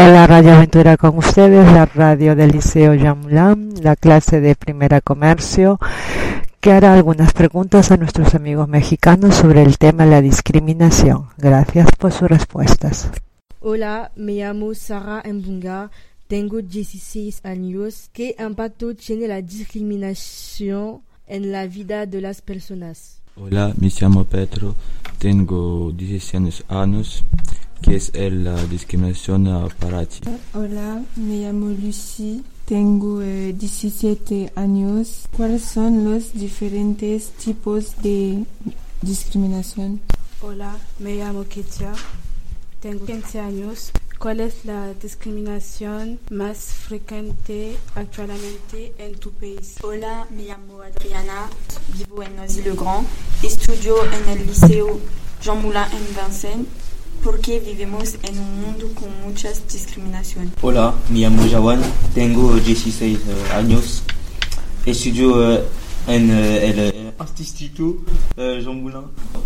Hola Radio Aventura con ustedes, la radio del Liceo Yamulam, la clase de Primera Comercio, que hará algunas preguntas a nuestros amigos mexicanos sobre el tema de la discriminación. Gracias por sus respuestas. Hola, me llamo Sara Mbunga, tengo 16 años. ¿Qué impacto tiene la discriminación en la vida de las personas? Hola, me llamo Pedro, tengo 16 años. ¿Qué es la discriminación uh, para ti? Hola, me llamo Lucy, tengo 17 años. ¿Cuáles son los diferentes tipos de discriminación? Hola, me llamo Ketia, tengo 15 años. ¿Cuál es la discriminación más frecuente actualmente en tu país? Hola, me llamo Adriana, vivo en Noisy-le-Grand, estudio en el Liceo Jean Moulin en Vincennes. ¿Por qué vivimos en un mundo con muchas discriminaciones? Hola, me llamo Jawan, tengo 16 años, estudio en el Instituto Jean Moulin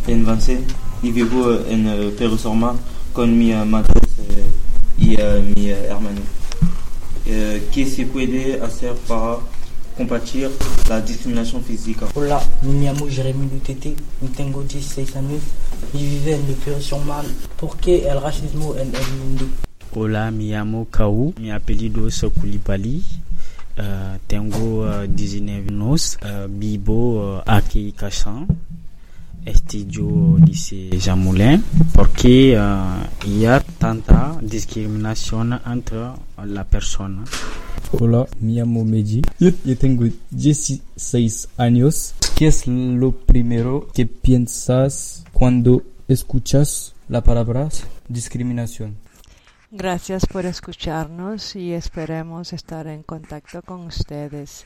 en Vincennes y vivo en Perú Sorma con mi madre y mi hermano. ¿Qué se puede hacer para combatir la discriminación física? Hola, me llamo Jeremy Lutete, tengo 16 años y vivo en el Perú Sorma. ¿Por qué el racismo en el mundo? Hola, me llamo Kau, mi apellido es Kulipali. Uh, tengo uh, 19 años, uh, vivo uh, aquí en Cachan, estudio lycée Jean Moulin, porque hay tanta discriminación entre la persona. Hola, me llamo Meji, yo, tengo 16 años. ¿Qué es lo primero que piensas cuando escuchas la palabra discriminación? Gracias por escucharnos y esperemos estar en contacto con ustedes.